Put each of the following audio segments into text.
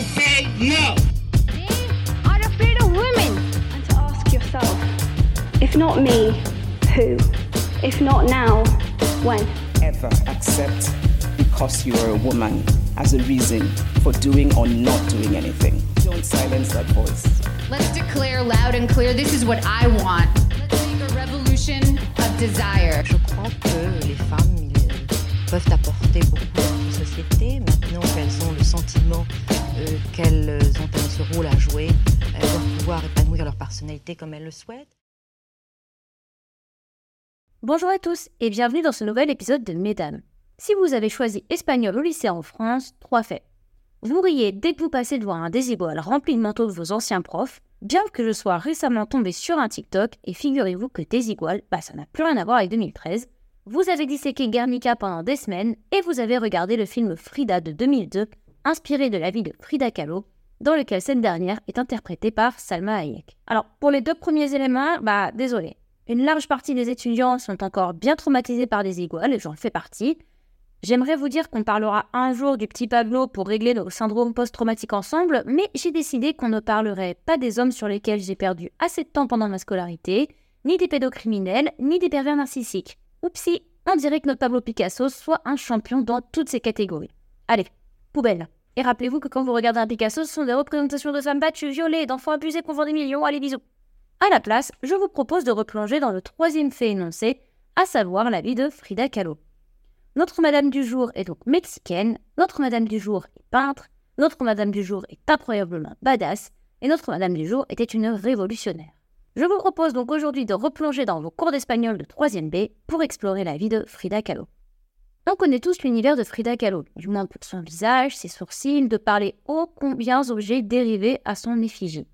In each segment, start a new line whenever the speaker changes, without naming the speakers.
to say no.
They are afraid of women.
And to ask yourself, if not me, who? If not now, when?
Ever accept because you are a woman as a reason for doing or not doing anything. Don't silence that voice.
Let's declare loud and clear this is what I want. Let's make a revolution of desire.
Je crois que les femmes peuvent apporter beaucoup dans une Maintenant qu'elles ont le sentiment euh, qu'elles ont ce rôle à jouer, elles pouvoir épanouir leur personnalité comme elles le souhaitent.
Bonjour à tous et bienvenue dans ce nouvel épisode de Mesdames. Si vous avez choisi espagnol au lycée en France, trois faits. Vous riez dès que vous passez devant un désigual rempli de manteaux de vos anciens profs, bien que je sois récemment tombé sur un TikTok, et figurez-vous que désigual, bah ça n'a plus rien à voir avec 2013. Vous avez disséqué Guernica pendant des semaines et vous avez regardé le film Frida de 2002, inspiré de la vie de Frida Kahlo, dans lequel cette dernière est interprétée par Salma Hayek. Alors, pour les deux premiers éléments, bah désolé. Une large partie des étudiants sont encore bien traumatisés par des iguales, j'en fais partie. J'aimerais vous dire qu'on parlera un jour du petit Pablo pour régler nos syndromes post-traumatiques ensemble, mais j'ai décidé qu'on ne parlerait pas des hommes sur lesquels j'ai perdu assez de temps pendant ma scolarité, ni des pédocriminels, ni des pervers narcissiques. Oupsie, on dirait que notre Pablo Picasso soit un champion dans toutes ces catégories. Allez, poubelle. Et rappelez-vous que quand vous regardez un Picasso, ce sont des représentations de femmes battues, violées, d'enfants abusés qu'on vend des millions. Allez, bisous. À la place, je vous propose de replonger dans le troisième fait énoncé, à savoir la vie de Frida Kahlo. Notre Madame du jour est donc mexicaine, notre Madame du jour est peintre, notre Madame du jour est incroyablement badass, et notre Madame du jour était une révolutionnaire. Je vous propose donc aujourd'hui de replonger dans vos cours d'espagnol de 3ème B pour explorer la vie de Frida Kahlo. On connaît tous l'univers de Frida Kahlo, du moins pour son visage, ses sourcils, de parler ô combien d'objets dérivés à son effigie.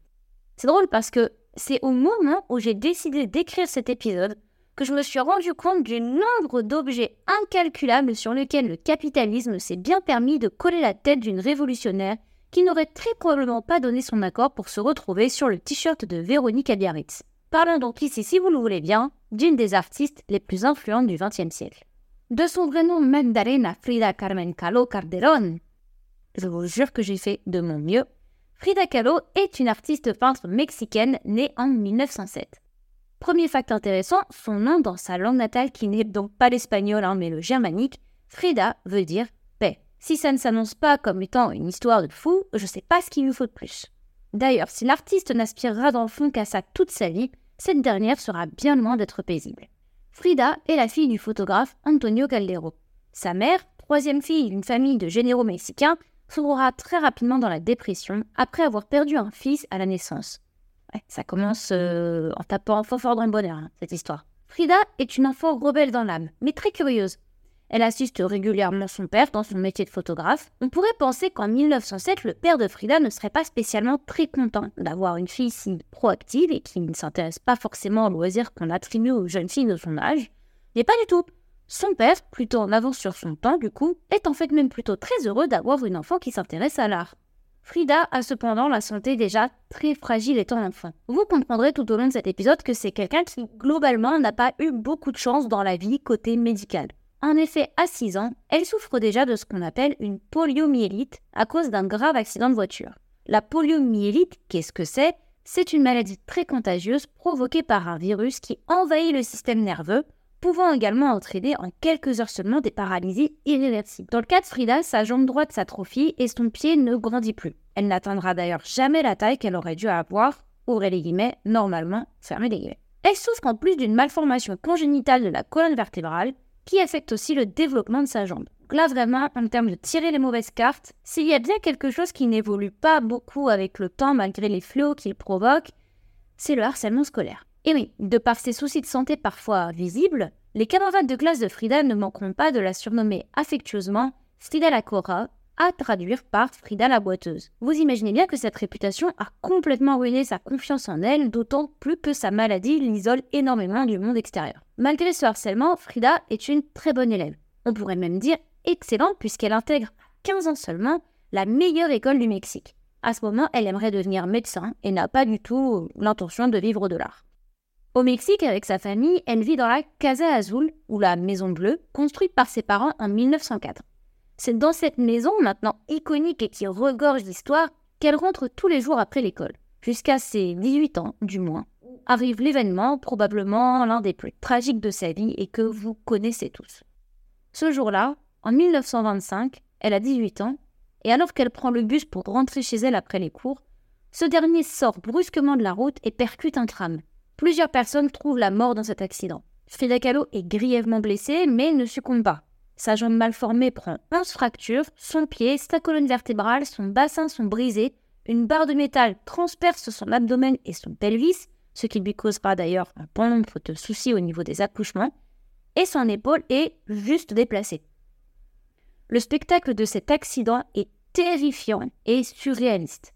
C'est drôle parce que c'est au moment où j'ai décidé d'écrire cet épisode que je me suis rendu compte du nombre d'objets incalculables sur lesquels le capitalisme s'est bien permis de coller la tête d'une révolutionnaire qui n'aurait très probablement pas donné son accord pour se retrouver sur le t-shirt de Véronique Biarritz. Parlons donc ici, si vous le voulez bien, d'une des artistes les plus influentes du XXe siècle. De son vrai nom Magdalena Frida Carmen Kahlo Calderón, je vous jure que j'ai fait de mon mieux, Frida Kahlo est une artiste peintre mexicaine née en 1907. Premier fact intéressant, son nom dans sa langue natale qui n'est donc pas l'espagnol hein, mais le germanique, Frida veut dire. Si ça ne s'annonce pas comme étant une histoire de fou, je sais pas ce qu'il lui faut de plus. D'ailleurs, si l'artiste n'aspirera dans le fond qu'à ça toute sa vie, cette dernière sera bien loin d'être paisible. Frida est la fille du photographe Antonio Caldero. Sa mère, troisième fille d'une famille de généraux mexicains, sombrera très rapidement dans la dépression après avoir perdu un fils à la naissance. Ça commence euh, en tapant fort fort dans le bonheur, hein, cette histoire. Frida est une enfant rebelle dans l'âme, mais très curieuse. Elle assiste régulièrement son père dans son métier de photographe. On pourrait penser qu'en 1907, le père de Frida ne serait pas spécialement très content d'avoir une fille si proactive et qui ne s'intéresse pas forcément aux loisirs qu'on attribue aux jeunes filles de son âge. Mais pas du tout. Son père, plutôt en avance sur son temps du coup, est en fait même plutôt très heureux d'avoir une enfant qui s'intéresse à l'art. Frida a cependant la santé déjà très fragile étant enfant. Vous comprendrez tout au long de cet épisode que c'est quelqu'un qui globalement n'a pas eu beaucoup de chance dans la vie côté médical. En effet, à 6 ans, elle souffre déjà de ce qu'on appelle une poliomyélite à cause d'un grave accident de voiture. La poliomyélite, qu'est-ce que c'est? C'est une maladie très contagieuse provoquée par un virus qui envahit le système nerveux, pouvant également entraîner en quelques heures seulement des paralysies irréversibles. Dans le cas de Frida, sa jambe droite s'atrophie et son pied ne grandit plus. Elle n'atteindra d'ailleurs jamais la taille qu'elle aurait dû avoir, ouvrez les guillemets, normalement, fermez les guillemets. Elle souffre en plus d'une malformation congénitale de la colonne vertébrale, qui affecte aussi le développement de sa jambe. Donc là, vraiment, en termes de tirer les mauvaises cartes, s'il y a bien quelque chose qui n'évolue pas beaucoup avec le temps malgré les fléaux qu'il provoque, c'est le harcèlement scolaire. Et oui, de par ses soucis de santé parfois visibles, les camarades de classe de Frida ne manqueront pas de la surnommer affectueusement Frida la Cora, à traduire par Frida la boiteuse. Vous imaginez bien que cette réputation a complètement ruiné sa confiance en elle, d'autant plus que sa maladie l'isole énormément du monde extérieur. Malgré ce harcèlement, Frida est une très bonne élève. On pourrait même dire excellente puisqu'elle intègre à 15 ans seulement la meilleure école du Mexique. À ce moment, elle aimerait devenir médecin et n'a pas du tout l'intention de vivre de l'art. Au Mexique, avec sa famille, elle vit dans la Casa Azul, ou la Maison Bleue, construite par ses parents en 1904. C'est dans cette maison, maintenant iconique et qui regorge d'histoire, qu'elle rentre tous les jours après l'école, jusqu'à ses 18 ans du moins. Arrive l'événement, probablement l'un des plus tragiques de sa vie et que vous connaissez tous. Ce jour-là, en 1925, elle a 18 ans, et alors qu'elle prend le bus pour rentrer chez elle après les cours, ce dernier sort brusquement de la route et percute un tram. Plusieurs personnes trouvent la mort dans cet accident. Frida Kahlo est grièvement blessée, mais ne succombe pas. Sa jambe mal formée prend 11 fractures, son pied, sa colonne vertébrale, son bassin sont brisés, une barre de métal transperce son abdomen et son pelvis, ce qui lui causera d'ailleurs un bon nombre de soucis au niveau des accouchements, et son épaule est juste déplacée. Le spectacle de cet accident est terrifiant et surréaliste.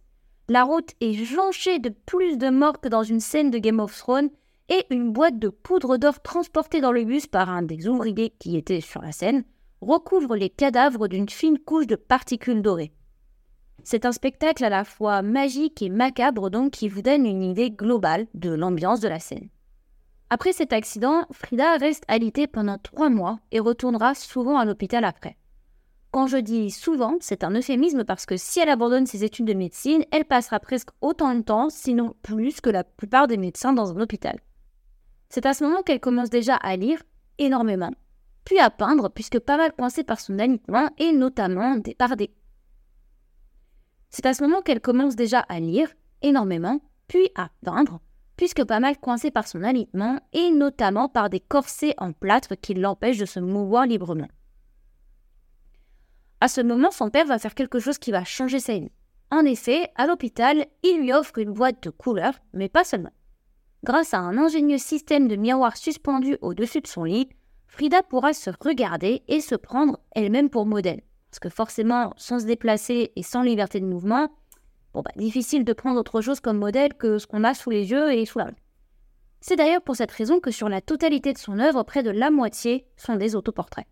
La route est jonchée de plus de morts que dans une scène de Game of Thrones et une boîte de poudre d'or transportée dans le bus par un des ouvriers qui était sur la scène recouvre les cadavres d'une fine couche de particules dorées. C'est un spectacle à la fois magique et macabre donc qui vous donne une idée globale de l'ambiance de la scène. Après cet accident, Frida reste alitée pendant trois mois et retournera souvent à l'hôpital après. Quand je dis souvent, c'est un euphémisme parce que si elle abandonne ses études de médecine, elle passera presque autant de temps, sinon plus que la plupart des médecins dans un hôpital. C'est à ce moment qu'elle commence déjà à lire énormément, puis à peindre, puisque pas mal coincée par son alitement et notamment par des. C'est à ce moment qu'elle commence déjà à lire énormément, puis à peindre, puisque pas mal coincée par son alitement et notamment par des corsets en plâtre qui l'empêchent de se mouvoir librement. À ce moment, son père va faire quelque chose qui va changer sa vie. En effet, à l'hôpital, il lui offre une boîte de couleurs, mais pas seulement. Grâce à un ingénieux système de miroir suspendu au-dessus de son lit, Frida pourra se regarder et se prendre elle-même pour modèle. Parce que forcément, sans se déplacer et sans liberté de mouvement, bon bah, difficile de prendre autre chose comme modèle que ce qu'on a sous les yeux et sous la main. C'est d'ailleurs pour cette raison que sur la totalité de son œuvre, près de la moitié sont des autoportraits.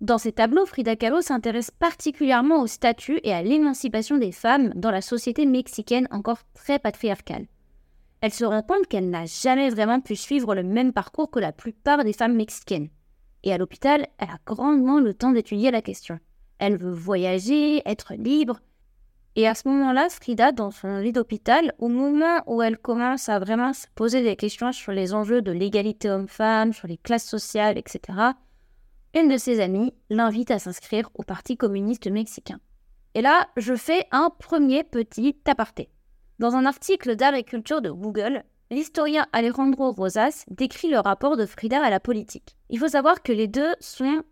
Dans ses tableaux, Frida Kahlo s'intéresse particulièrement au statut et à l'émancipation des femmes dans la société mexicaine encore très patriarcale elle se rend compte qu'elle n'a jamais vraiment pu suivre le même parcours que la plupart des femmes mexicaines. Et à l'hôpital, elle a grandement le temps d'étudier la question. Elle veut voyager, être libre. Et à ce moment-là, Frida, dans son lit d'hôpital, au moment où elle commence à vraiment se poser des questions sur les enjeux de l'égalité homme-femme, sur les classes sociales, etc., une de ses amies l'invite à s'inscrire au Parti communiste mexicain. Et là, je fais un premier petit aparté. Dans un article d'agriculture de Google, l'historien Alejandro Rosas décrit le rapport de Frida à la politique. Il faut savoir que les deux sont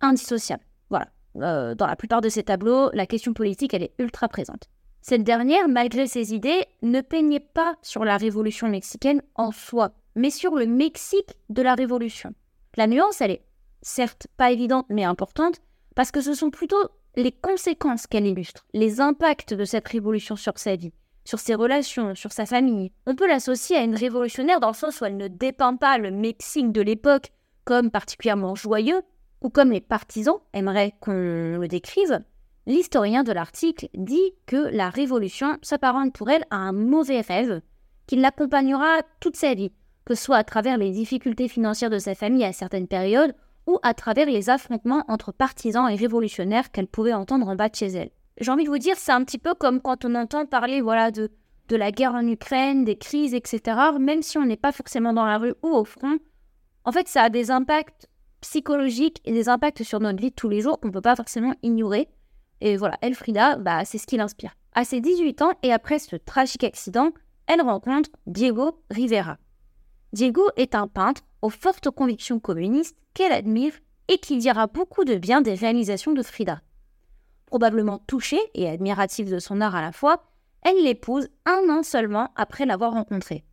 indissociables. Voilà. Euh, dans la plupart de ses tableaux, la question politique, elle est ultra présente. Cette dernière, malgré ses idées, ne peignait pas sur la révolution mexicaine en soi, mais sur le Mexique de la révolution. La nuance, elle est certes pas évidente, mais importante, parce que ce sont plutôt les conséquences qu'elle illustre, les impacts de cette révolution sur sa vie, sur ses relations, sur sa famille. On peut l'associer à une révolutionnaire dans le sens où elle ne dépeint pas le Mexique de l'époque comme particulièrement joyeux, ou comme les partisans aimeraient qu'on le décrive. L'historien de l'article dit que la révolution s'apparente pour elle à un mauvais rêve qui l'accompagnera toute sa vie, que ce soit à travers les difficultés financières de sa famille à certaines périodes ou à travers les affrontements entre partisans et révolutionnaires qu'elle pouvait entendre en bas de chez elle j'ai envie de vous dire, c'est un petit peu comme quand on entend parler voilà, de, de la guerre en Ukraine, des crises, etc. Même si on n'est pas forcément dans la rue ou au front, en fait, ça a des impacts psychologiques et des impacts sur notre vie de tous les jours qu'on ne peut pas forcément ignorer. Et voilà, Elfrida, bah, c'est ce qui l'inspire. À ses 18 ans et après ce tragique accident, elle rencontre Diego Rivera. Diego est un peintre aux fortes convictions communistes qu'elle admire et qui dira beaucoup de bien des réalisations de Frida probablement touchée et admirative de son art à la fois, elle l'épouse un an seulement après l'avoir rencontré.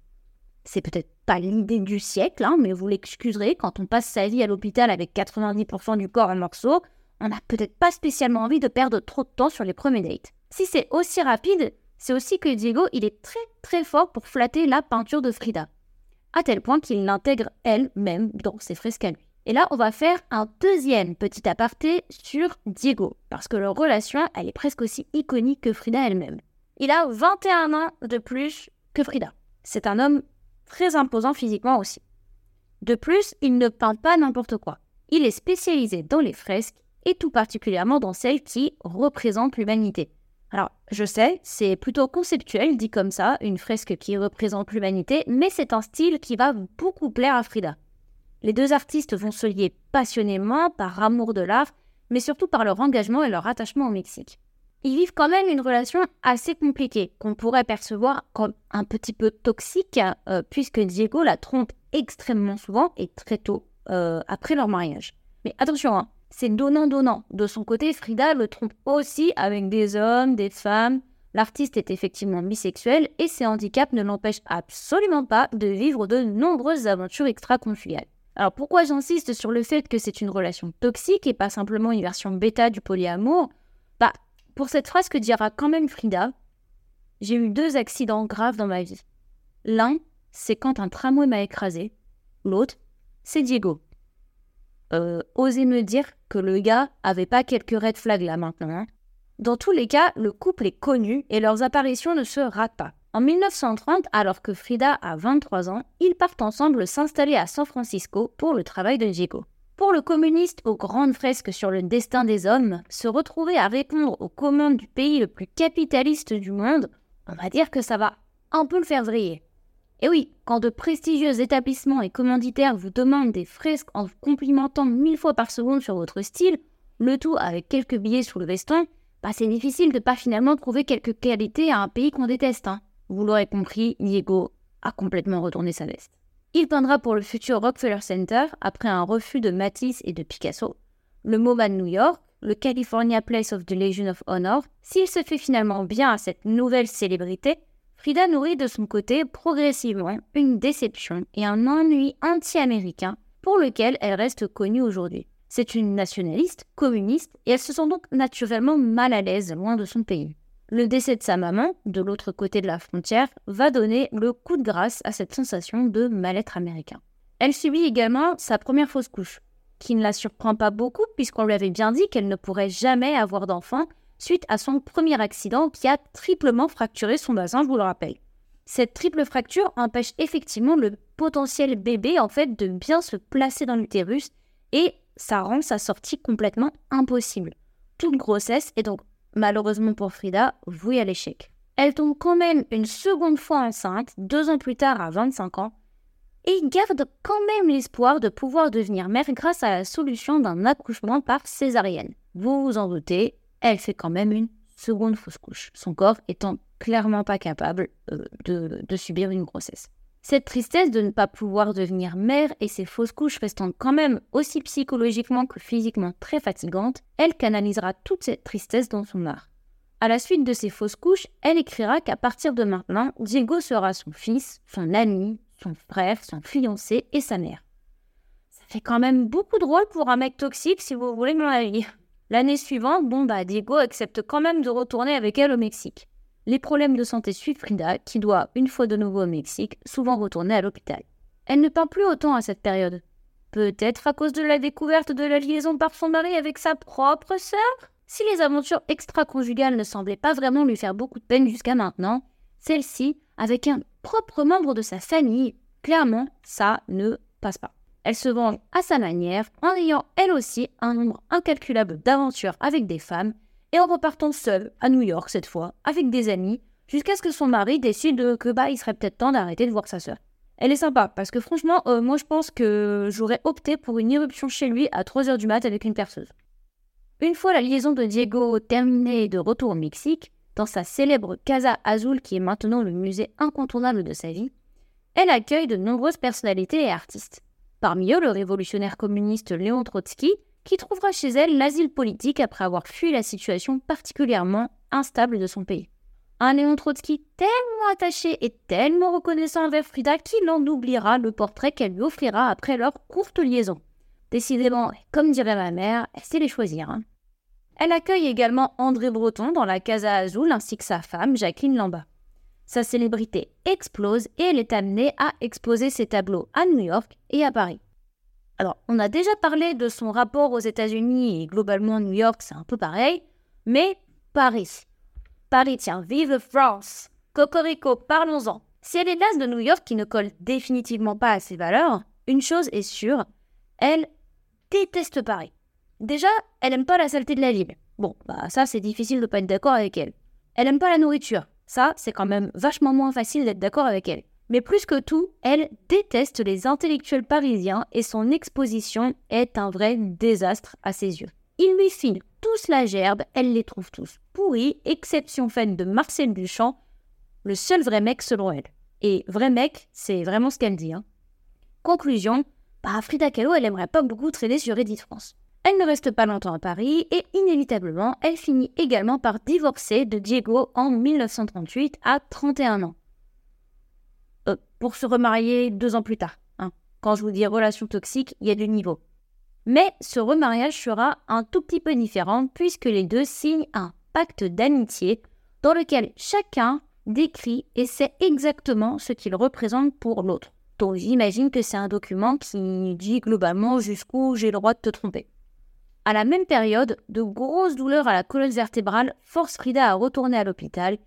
C'est peut-être pas l'idée du siècle, hein, mais vous l'excuserez, quand on passe sa vie à l'hôpital avec 90% du corps en morceaux, on n'a peut-être pas spécialement envie de perdre trop de temps sur les premiers dates. Si c'est aussi rapide, c'est aussi que Diego, il est très très fort pour flatter la peinture de Frida, à tel point qu'il l'intègre elle-même dans ses fresques à lui. Et là, on va faire un deuxième petit aparté sur Diego, parce que leur relation, elle est presque aussi iconique que Frida elle-même. Il a 21 ans de plus que Frida. C'est un homme très imposant physiquement aussi. De plus, il ne peint pas n'importe quoi. Il est spécialisé dans les fresques et tout particulièrement dans celle qui représente l'humanité. Alors, je sais, c'est plutôt conceptuel dit comme ça, une fresque qui représente l'humanité, mais c'est un style qui va beaucoup plaire à Frida. Les deux artistes vont se lier passionnément par amour de l'art, mais surtout par leur engagement et leur attachement au Mexique. Ils vivent quand même une relation assez compliquée, qu'on pourrait percevoir comme un petit peu toxique, euh, puisque Diego la trompe extrêmement souvent et très tôt euh, après leur mariage. Mais attention, hein, c'est donnant-donnant. De son côté, Frida le trompe aussi avec des hommes, des femmes. L'artiste est effectivement bisexuel et ses handicaps ne l'empêchent absolument pas de vivre de nombreuses aventures extra-conjugales. Alors pourquoi j'insiste sur le fait que c'est une relation toxique et pas simplement une version bêta du polyamour? Bah, pour cette phrase que dira quand même Frida, j'ai eu deux accidents graves dans ma vie. L'un, c'est quand un tramway m'a écrasé. L'autre, c'est Diego. Euh, osez me dire que le gars avait pas quelques red flags là maintenant. Hein. Dans tous les cas, le couple est connu et leurs apparitions ne se ratent pas. En 1930, alors que Frida a 23 ans, ils partent ensemble s'installer à San Francisco pour le travail de Diego. Pour le communiste aux grandes fresques sur le destin des hommes, se retrouver à répondre aux commandes du pays le plus capitaliste du monde, on va dire que ça va un peu le faire vriller. Et oui, quand de prestigieux établissements et commanditaires vous demandent des fresques en vous complimentant mille fois par seconde sur votre style, le tout avec quelques billets sous le veston, bah c'est difficile de pas finalement trouver quelques qualités à un pays qu'on déteste. Hein. Vous l'aurez compris, Diego a complètement retourné sa veste. Il peindra pour le futur Rockefeller Center après un refus de Matisse et de Picasso, le MoMA de New York, le California Place of the Legion of Honor. S'il se fait finalement bien à cette nouvelle célébrité, Frida nourrit de son côté progressivement une déception et un ennui anti-américain pour lequel elle reste connue aujourd'hui. C'est une nationaliste, communiste, et elle se sent donc naturellement mal à l'aise loin de son pays. Le décès de sa maman, de l'autre côté de la frontière, va donner le coup de grâce à cette sensation de mal-être américain. Elle subit également sa première fausse couche, qui ne la surprend pas beaucoup puisqu'on lui avait bien dit qu'elle ne pourrait jamais avoir d'enfant suite à son premier accident qui a triplement fracturé son bassin, je vous le rappelle. Cette triple fracture empêche effectivement le potentiel bébé en fait de bien se placer dans l'utérus et ça rend sa sortie complètement impossible. Toute grossesse est donc malheureusement pour Frida vouée à l'échec. Elle tombe quand même une seconde fois enceinte, deux ans plus tard à 25 ans, et garde quand même l'espoir de pouvoir devenir mère grâce à la solution d'un accouchement par césarienne. Vous vous en doutez, elle fait quand même une seconde fausse couche, son corps étant clairement pas capable euh, de, de subir une grossesse. Cette tristesse de ne pas pouvoir devenir mère et ces fausses couches restant quand même aussi psychologiquement que physiquement très fatigantes, elle canalisera toute cette tristesse dans son art. À la suite de ces fausses couches, elle écrira qu'à partir de maintenant, Diego sera son fils, son ami, son frère, son fiancé et sa mère. Ça fait quand même beaucoup de rôle pour un mec toxique si vous voulez mon avis. L'année suivante, bon bah Diego accepte quand même de retourner avec elle au Mexique. Les problèmes de santé suivent Frida, qui doit, une fois de nouveau au Mexique, souvent retourner à l'hôpital. Elle ne parle plus autant à cette période. Peut-être à cause de la découverte de la liaison par son mari avec sa propre sœur? Si les aventures extra-conjugales ne semblaient pas vraiment lui faire beaucoup de peine jusqu'à maintenant, celle-ci, avec un propre membre de sa famille, clairement, ça ne passe pas. Elle se venge à sa manière, en ayant elle aussi un nombre incalculable d'aventures avec des femmes, et en repartant seule, à New York cette fois, avec des amis, jusqu'à ce que son mari décide que bah il serait peut-être temps d'arrêter de voir sa sœur. Elle est sympa, parce que franchement, euh, moi je pense que j'aurais opté pour une irruption chez lui à 3h du mat avec une perceuse. Une fois la liaison de Diego terminée et de retour au Mexique, dans sa célèbre Casa Azul qui est maintenant le musée incontournable de sa vie, elle accueille de nombreuses personnalités et artistes. Parmi eux, le révolutionnaire communiste Léon Trotsky, qui trouvera chez elle l'asile politique après avoir fui la situation particulièrement instable de son pays. Un Léon Trotsky tellement attaché et tellement reconnaissant envers Frida qu'il en oubliera le portrait qu'elle lui offrira après leur courte liaison. Décidément, comme dirait ma mère, elle sait les choisir. Hein. Elle accueille également André Breton dans la Casa Azul ainsi que sa femme Jacqueline Lamba. Sa célébrité explose et elle est amenée à exposer ses tableaux à New York et à Paris. Alors, on a déjà parlé de son rapport aux États-Unis et globalement New York, c'est un peu pareil, mais Paris. Paris, tiens, vive France Cocorico, parlons-en. Si elle est l'as de New York qui ne colle définitivement pas à ses valeurs, une chose est sûre, elle déteste Paris. Déjà, elle aime pas la saleté de la ville. Bon, bah ça c'est difficile de pas être d'accord avec elle. Elle aime pas la nourriture. Ça, c'est quand même vachement moins facile d'être d'accord avec elle. Mais plus que tout, elle déteste les intellectuels parisiens et son exposition est un vrai désastre à ses yeux. Ils lui filent tous la gerbe, elle les trouve tous pourris, exception faite de Marcel Duchamp, le seul vrai mec selon elle. Et vrai mec, c'est vraiment ce qu'elle dit. Hein. Conclusion, bah Frida Kahlo, elle aimerait pas beaucoup traîner sur Reddit France. Elle ne reste pas longtemps à Paris et inévitablement, elle finit également par divorcer de Diego en 1938 à 31 ans. Euh, pour se remarier deux ans plus tard. Hein. Quand je vous dis relation toxique, il y a du niveau. Mais ce remariage sera un tout petit peu différent puisque les deux signent un pacte d'amitié dans lequel chacun décrit et sait exactement ce qu'il représente pour l'autre. Donc j'imagine que c'est un document qui dit globalement jusqu'où j'ai le droit de te tromper. À la même période, de grosses douleurs à la colonne vertébrale forcent Frida à retourner à l'hôpital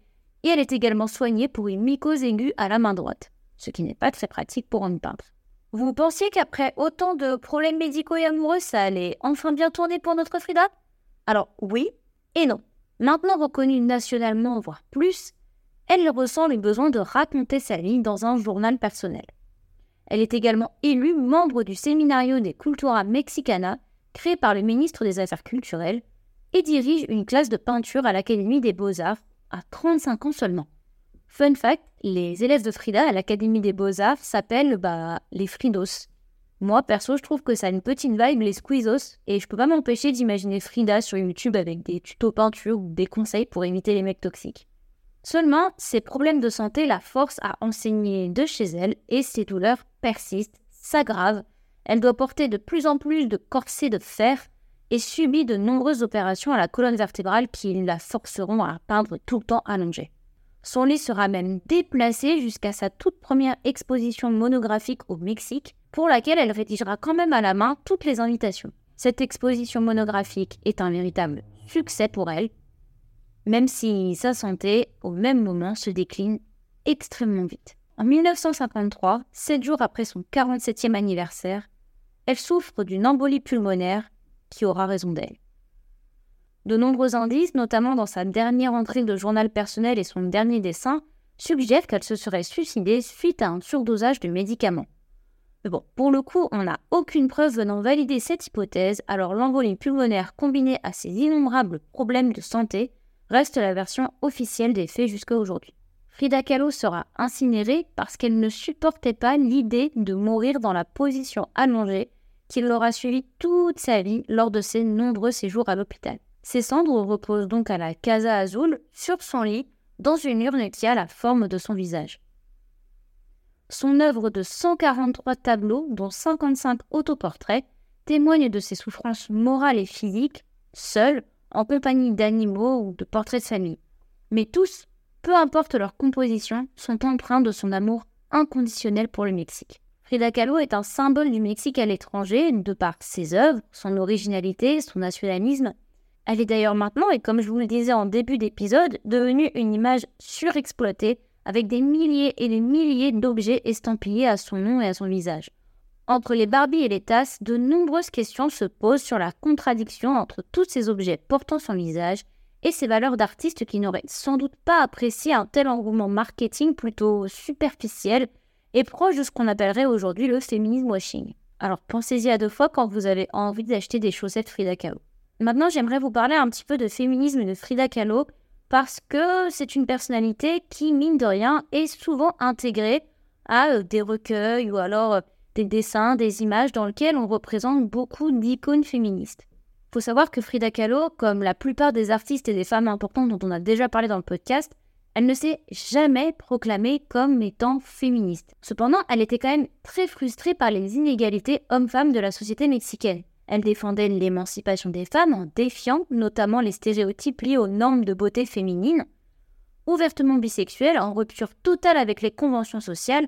et elle est également soignée pour une mycose aiguë à la main droite, ce qui n'est pas très pratique pour un peintre. Vous pensiez qu'après autant de problèmes médicaux et amoureux, ça allait enfin bien tourner pour notre Frida? Alors oui et non. Maintenant reconnue nationalement, voire plus, elle ressent le besoin de raconter sa vie dans un journal personnel. Elle est également élue membre du Seminario de Cultura Mexicana créé par le ministre des Affaires culturelles, et dirige une classe de peinture à l'Académie des Beaux-Arts à 35 ans seulement. Fun fact, les élèves de Frida à l'Académie des Beaux-Arts s'appellent bah, les Fridos. Moi, perso, je trouve que ça a une petite vibe, les Squeezos, et je peux pas m'empêcher d'imaginer Frida sur YouTube avec des tutos peinture ou des conseils pour éviter les mecs toxiques. Seulement, ses problèmes de santé la forcent à enseigner de chez elle et ses douleurs persistent, s'aggravent elle doit porter de plus en plus de corsets de fer et subit de nombreuses opérations à la colonne vertébrale qui la forceront à peindre tout le temps allongée. Son lit sera même déplacé jusqu'à sa toute première exposition monographique au Mexique, pour laquelle elle rédigera quand même à la main toutes les invitations. Cette exposition monographique est un véritable succès pour elle, même si sa santé, au même moment, se décline extrêmement vite. En 1953, sept jours après son 47e anniversaire, elle souffre d'une embolie pulmonaire qui aura raison d'elle. De nombreux indices, notamment dans sa dernière entrée de journal personnel et son dernier dessin, suggèrent qu'elle se serait suicidée suite à un surdosage de médicaments. Mais bon, pour le coup, on n'a aucune preuve venant valider cette hypothèse, alors l'embolie pulmonaire combinée à ces innombrables problèmes de santé reste la version officielle des faits jusqu'à aujourd'hui. Frida Kahlo sera incinérée parce qu'elle ne supportait pas l'idée de mourir dans la position allongée qui l'aura suivie toute sa vie lors de ses nombreux séjours à l'hôpital. Ses cendres reposent donc à la Casa Azul sur son lit dans une urne qui a la forme de son visage. Son œuvre de 143 tableaux, dont 55 autoportraits, témoigne de ses souffrances morales et physiques, seul, en compagnie d'animaux ou de portraits de famille. Mais tous peu importe leur composition, sont empreints de son amour inconditionnel pour le Mexique. Frida Kahlo est un symbole du Mexique à l'étranger de par ses œuvres, son originalité, son nationalisme. Elle est d'ailleurs maintenant, et comme je vous le disais en début d'épisode, devenue une image surexploitée avec des milliers et des milliers d'objets estampillés à son nom et à son visage. Entre les Barbies et les tasses, de nombreuses questions se posent sur la contradiction entre tous ces objets portant son visage et ses valeurs d'artiste qui n'auraient sans doute pas apprécié un tel engouement marketing plutôt superficiel et proche de ce qu'on appellerait aujourd'hui le féminisme washing. Alors pensez-y à deux fois quand vous avez envie d'acheter des chaussettes Frida Kahlo. Maintenant, j'aimerais vous parler un petit peu de féminisme de Frida Kahlo parce que c'est une personnalité qui, mine de rien, est souvent intégrée à euh, des recueils ou alors euh, des dessins, des images dans lesquels on représente beaucoup d'icônes féministes faut savoir que Frida Kahlo, comme la plupart des artistes et des femmes importantes dont on a déjà parlé dans le podcast, elle ne s'est jamais proclamée comme étant féministe. Cependant, elle était quand même très frustrée par les inégalités hommes-femmes de la société mexicaine. Elle défendait l'émancipation des femmes en défiant notamment les stéréotypes liés aux normes de beauté féminine. Ouvertement bisexuelle, en rupture totale avec les conventions sociales,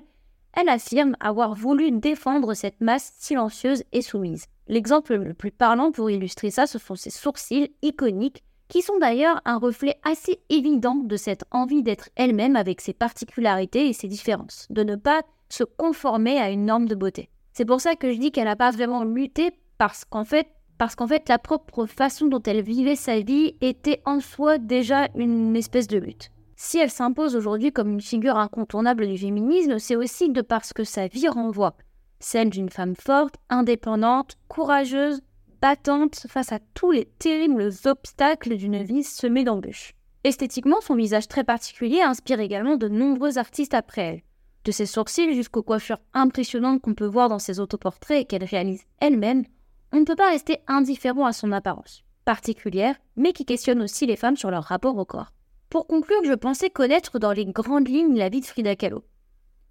elle affirme avoir voulu défendre cette masse silencieuse et soumise. L'exemple le plus parlant pour illustrer ça, ce sont ses sourcils iconiques, qui sont d'ailleurs un reflet assez évident de cette envie d'être elle-même avec ses particularités et ses différences, de ne pas se conformer à une norme de beauté. C'est pour ça que je dis qu'elle n'a pas vraiment lutté, parce qu'en fait, parce qu'en fait la propre façon dont elle vivait sa vie était en soi déjà une espèce de lutte. Si elle s'impose aujourd'hui comme une figure incontournable du féminisme, c'est aussi de parce que sa vie renvoie, celle d'une femme forte, indépendante, courageuse, battante face à tous les terribles obstacles d'une vie semée d'embûches. Esthétiquement, son visage très particulier inspire également de nombreux artistes après elle. De ses sourcils jusqu'aux coiffures impressionnantes qu'on peut voir dans ses autoportraits et qu'elle réalise elle-même, on ne peut pas rester indifférent à son apparence, particulière, mais qui questionne aussi les femmes sur leur rapport au corps. Pour conclure, je pensais connaître dans les grandes lignes la vie de Frida Kahlo.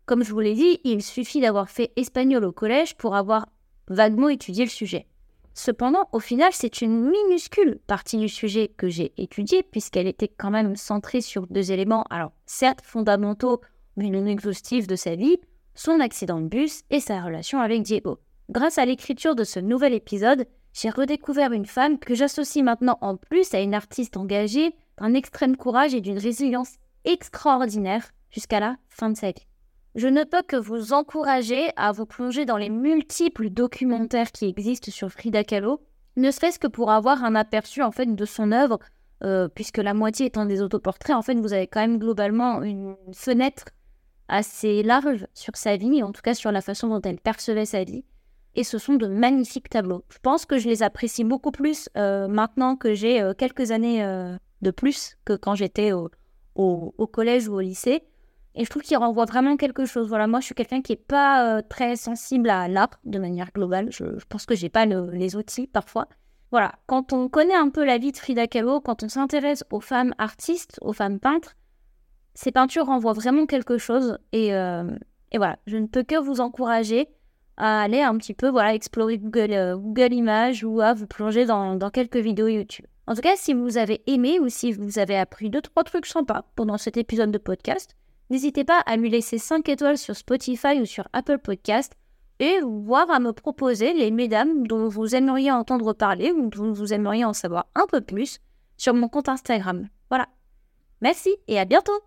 Comme je vous l'ai dit, il suffit d'avoir fait espagnol au collège pour avoir vaguement étudié le sujet. Cependant, au final, c'est une minuscule partie du sujet que j'ai étudié, puisqu'elle était quand même centrée sur deux éléments, alors certes fondamentaux, mais non exhaustifs de sa vie, son accident de bus et sa relation avec Diego. Grâce à l'écriture de ce nouvel épisode, j'ai redécouvert une femme que j'associe maintenant en plus à une artiste engagée, d'un extrême courage et d'une résilience extraordinaire jusqu'à la fin de sa vie. Je ne peux que vous encourager à vous plonger dans les multiples documentaires qui existent sur Frida Kahlo, ne serait-ce que pour avoir un aperçu en de son œuvre, euh, puisque la moitié étant des autoportraits, en fait vous avez quand même globalement une fenêtre assez large sur sa vie, en tout cas sur la façon dont elle percevait sa vie. Et ce sont de magnifiques tableaux. Je pense que je les apprécie beaucoup plus euh, maintenant que j'ai euh, quelques années de plus que quand j'étais au, collège ou au lycée. Et je trouve qu'il renvoie vraiment quelque chose. Voilà, moi, je suis quelqu'un qui n'est pas euh, très sensible à l'art de manière globale. Je, pense que j'ai pas les outils parfois. Voilà, quand on connaît un peu la vie de Frida Kahlo, quand on s'intéresse aux femmes artistes, aux femmes peintres, ces peintures renvoient vraiment quelque chose. Et, euh, voilà, je ne peux que vous encourager à aller un petit peu voilà, explorer Google, euh, Images ou à vous plonger dans quelques vidéos YouTube. En tout cas, si vous avez aimé ou si vous avez appris deux, trois trucs sympas pendant cet épisode de podcast, N'hésitez pas à lui laisser 5 étoiles sur Spotify ou sur Apple Podcast et voir à me proposer les mesdames dont vous aimeriez entendre parler ou dont vous aimeriez en savoir un peu plus sur mon compte Instagram. Voilà. Merci et à bientôt